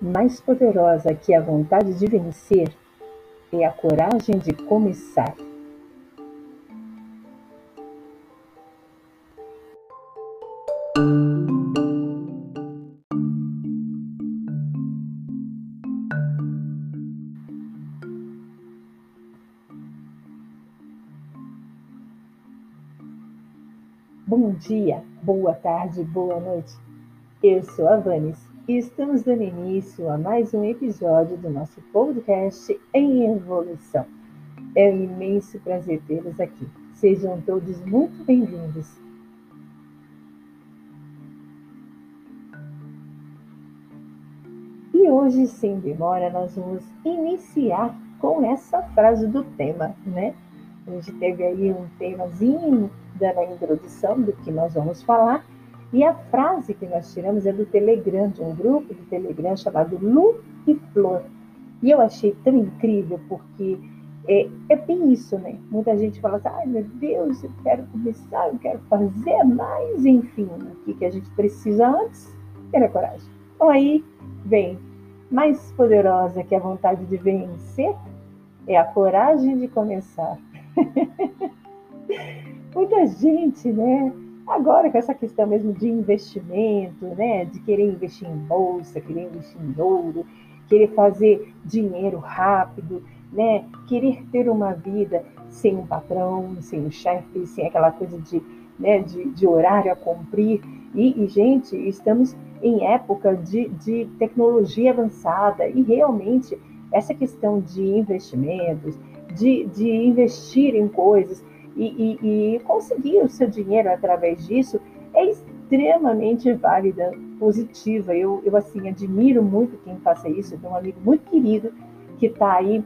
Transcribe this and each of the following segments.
Mais poderosa que a vontade de vencer é a coragem de começar. Bom dia, boa tarde, boa noite. Eu sou a Vanes estamos dando início a mais um episódio do nosso podcast em evolução. É um imenso prazer tê-los aqui. Sejam todos muito bem-vindos. E hoje, sem demora, nós vamos iniciar com essa frase do tema, né? A gente teve aí um temazinho dando a introdução do que nós vamos falar e a frase que nós tiramos é do Telegram, de um grupo do Telegram chamado Lu e Flor. E eu achei tão incrível, porque é, é bem isso, né? Muita gente fala assim, ai meu Deus, eu quero começar, eu quero fazer mais, enfim, o que, que a gente precisa antes? Ter a coragem. Então aí vem, mais poderosa que a vontade de vencer é a coragem de começar. Muita gente, né? Agora, com essa questão mesmo de investimento, né, de querer investir em bolsa, querer investir em ouro, querer fazer dinheiro rápido, né, querer ter uma vida sem um patrão, sem um chefe, sem aquela coisa de, né, de, de horário a cumprir. E, e, gente, estamos em época de, de tecnologia avançada e realmente essa questão de investimentos, de, de investir em coisas, e, e, e conseguir o seu dinheiro através disso é extremamente válida, positiva. Eu, eu assim, admiro muito quem faça isso. Eu tenho um amigo muito querido que está aí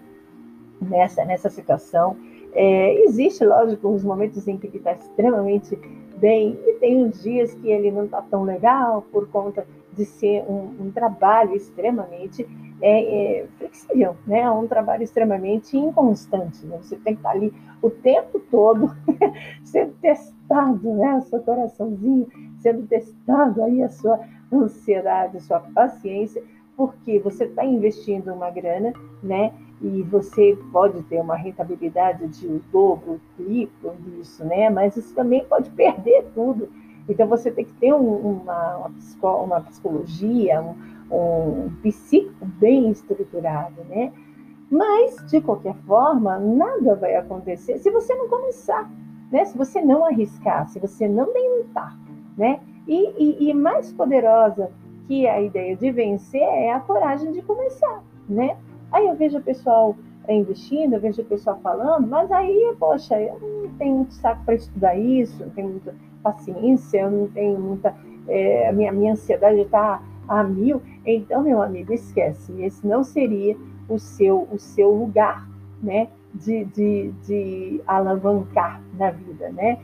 nessa, nessa situação. É, existe, lógico, uns momentos em que ele está extremamente bem e tem uns dias que ele não está tão legal por conta de ser um, um trabalho extremamente é, é, flexível, né? É um trabalho extremamente inconstante. Né? Você tem que estar ali o tempo todo sendo testado, né? O seu coraçãozinho sendo testado aí a sua ansiedade, a sua paciência, porque você está investindo uma grana, né? E você pode ter uma rentabilidade de dobro, triplo disso, né? Mas você também pode perder tudo. Então você tem que ter um, uma, uma, psicologia, um, um psíquico bem estruturado, né? Mas, de qualquer forma, nada vai acontecer se você não começar, né? Se você não arriscar, se você não tentar, né? E, e, e mais poderosa que a ideia de vencer é a coragem de começar, né? Aí eu vejo o pessoal investindo, eu vejo o pessoal falando, mas aí, poxa, eu não tenho muito saco para estudar isso, não tenho muita paciência, eu não tenho muita. É, a minha, minha ansiedade está a mil. Então, meu amigo, esquece, esse não seria o seu, o seu lugar, né, de, de, de alavancar na vida, né?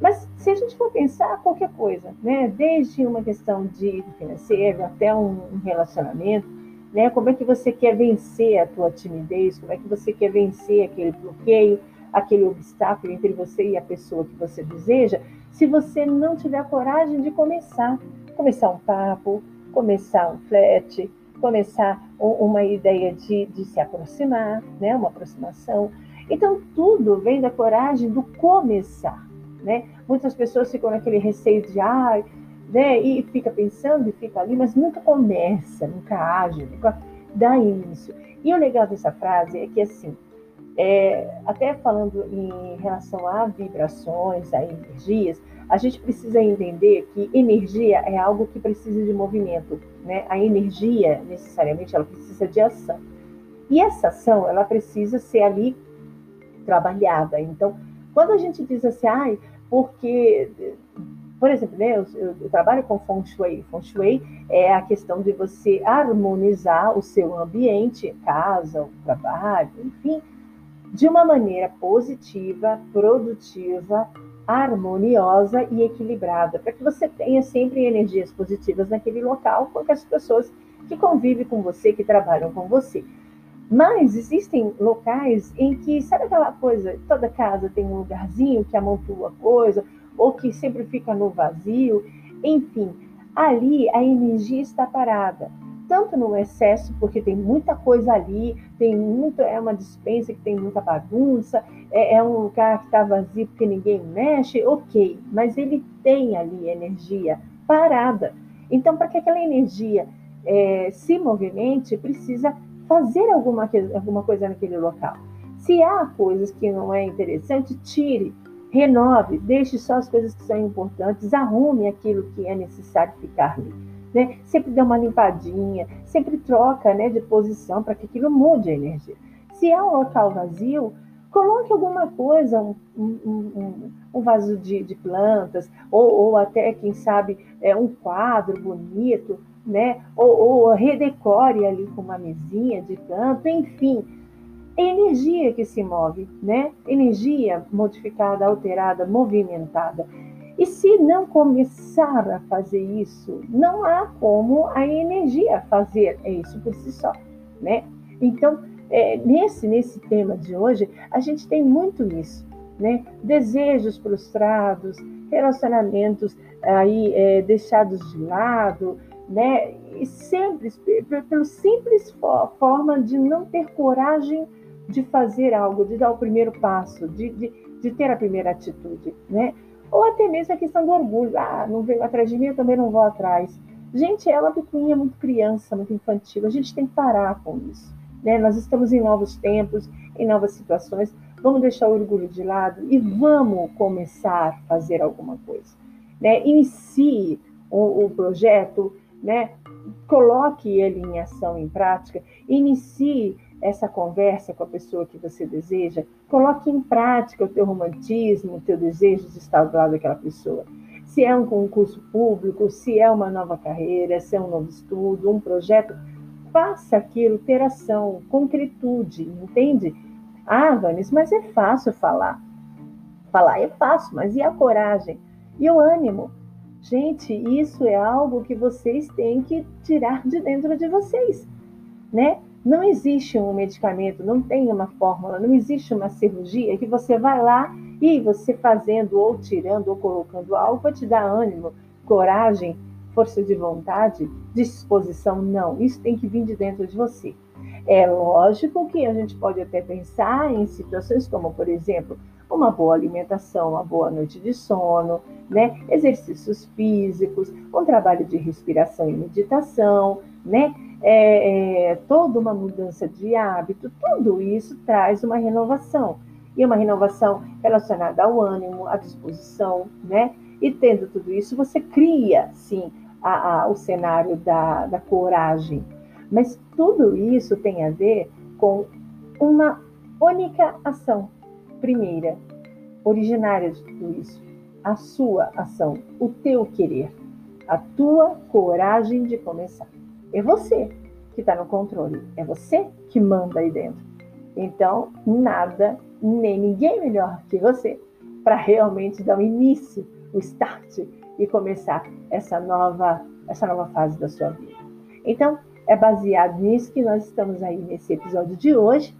Mas se a gente for pensar qualquer coisa, né, desde uma questão de financeiro até um, um relacionamento, né, como é que você quer vencer a tua timidez, como é que você quer vencer aquele bloqueio, aquele obstáculo entre você e a pessoa que você deseja, se você não tiver coragem de começar, começar um papo, começar um flat, começar uma ideia de, de se aproximar, né? uma aproximação. Então, tudo vem da coragem do começar. Né? Muitas pessoas ficam naquele receio de, ah, né? e fica pensando e fica ali, mas nunca começa, nunca age, nunca dá início. E o legal dessa frase é que, assim, é, até falando em relação a vibrações, a energias, a gente precisa entender que energia é algo que precisa de movimento, né? A energia, necessariamente, ela precisa de ação. E essa ação, ela precisa ser ali trabalhada. Então, quando a gente diz assim, ai, porque Por exemplo, né, eu, eu, trabalho com Feng Shui. Feng Shui é a questão de você harmonizar o seu ambiente, casa, o trabalho, enfim, de uma maneira positiva, produtiva, harmoniosa e equilibrada, para que você tenha sempre energias positivas naquele local com as pessoas que convivem com você, que trabalham com você. Mas existem locais em que, sabe aquela coisa, toda casa tem um lugarzinho que amontoa coisa, ou que sempre fica no vazio, enfim, ali a energia está parada. Tanto no excesso, porque tem muita coisa ali, tem muito, é uma dispensa que tem muita bagunça, é, é um lugar que está vazio porque ninguém mexe, ok, mas ele tem ali energia parada. Então, para que aquela energia é, se movimente, precisa fazer alguma, alguma coisa naquele local. Se há coisas que não é interessante, tire renove, deixe só as coisas que são importantes, arrume aquilo que é necessário ficar ali. Né? Sempre dê uma limpadinha, sempre troca né, de posição para que aquilo mude a energia. Se é um local vazio, coloque alguma coisa, um, um, um, um vaso de, de plantas, ou, ou, até, quem sabe, é, um quadro bonito, né? ou, ou redecore ali com uma mesinha de canto, enfim é energia que se move, né? Energia modificada, alterada, movimentada. E se não começar a fazer isso, não há como a energia fazer isso por si só, né? Então, é, nesse, nesse tema de hoje, a gente tem muito isso, né? Desejos frustrados, relacionamentos aí é, deixados de lado, né? E sempre, pelo simples forma de não ter coragem de fazer algo, de dar o primeiro passo, de, de, de ter a primeira atitude, né? Ou até mesmo a questão do orgulho. Ah, não veio atrás de mim, eu também não vou atrás. Gente, é uma picuinha muito criança, muito infantil. A gente tem que parar com isso. Né? Nós estamos em novos tempos, em novas situações. Vamos deixar o orgulho de lado e vamos começar a fazer alguma coisa. Né? Inicie o, o projeto, né? coloque ele em ação, em prática, inicie essa conversa com a pessoa que você deseja, coloque em prática o teu romantismo, o teu desejo de estar do lado daquela pessoa. Se é um concurso público, se é uma nova carreira, se é um novo estudo, um projeto, faça aquilo ter ação, concretude, entende? Ah, Vanis, mas é fácil falar. Falar é fácil, mas e a coragem? E o ânimo? Gente, isso é algo que vocês têm que tirar de dentro de vocês, né? Não existe um medicamento, não tem uma fórmula, não existe uma cirurgia que você vai lá e você fazendo ou tirando ou colocando algo vai te dar ânimo, coragem, força de vontade, disposição. Não, isso tem que vir de dentro de você. É lógico que a gente pode até pensar em situações como, por exemplo, uma boa alimentação, uma boa noite de sono, né? exercícios físicos, um trabalho de respiração e meditação, né? É, é, toda uma mudança de hábito, tudo isso traz uma renovação. E uma renovação relacionada ao ânimo, à disposição, né? E tendo tudo isso, você cria, sim, a, a, o cenário da, da coragem. Mas tudo isso tem a ver com uma única ação. Primeira, originária de tudo isso, a sua ação, o teu querer, a tua coragem de começar. É você que está no controle, é você que manda aí dentro. Então, nada, nem ninguém melhor que você para realmente dar o início, o start e começar essa nova, essa nova fase da sua vida. Então, é baseado nisso que nós estamos aí nesse episódio de hoje,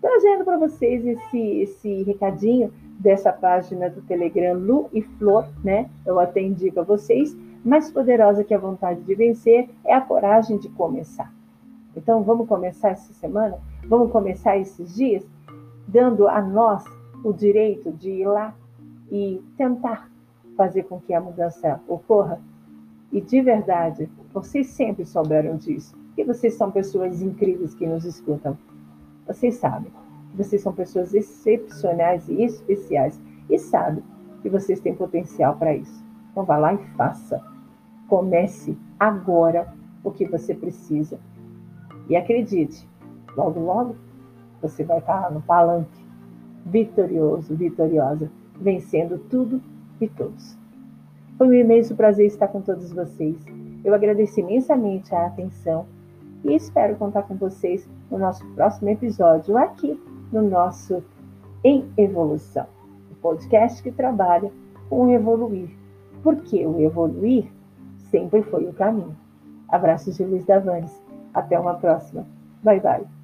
trazendo para vocês esse, esse recadinho dessa página do Telegram Lu e Flor, né? Eu até indico a vocês mais poderosa que a vontade de vencer é a coragem de começar. Então, vamos começar essa semana? Vamos começar esses dias dando a nós o direito de ir lá e tentar fazer com que a mudança ocorra? E de verdade, vocês sempre souberam disso. E vocês são pessoas incríveis que nos escutam. Vocês sabem. Vocês são pessoas excepcionais e especiais. E sabem que vocês têm potencial para isso. Então, vá lá e faça. Comece agora o que você precisa. E acredite, logo, logo, você vai estar no palanque, vitorioso, vitoriosa, vencendo tudo e todos. Foi um imenso prazer estar com todos vocês. Eu agradeço imensamente a atenção e espero contar com vocês no nosso próximo episódio aqui no nosso Em Evolução, o podcast que trabalha com o evoluir, porque o evoluir sempre foi o caminho. Abraços de Luiz Davanes. Até uma próxima. Bye bye.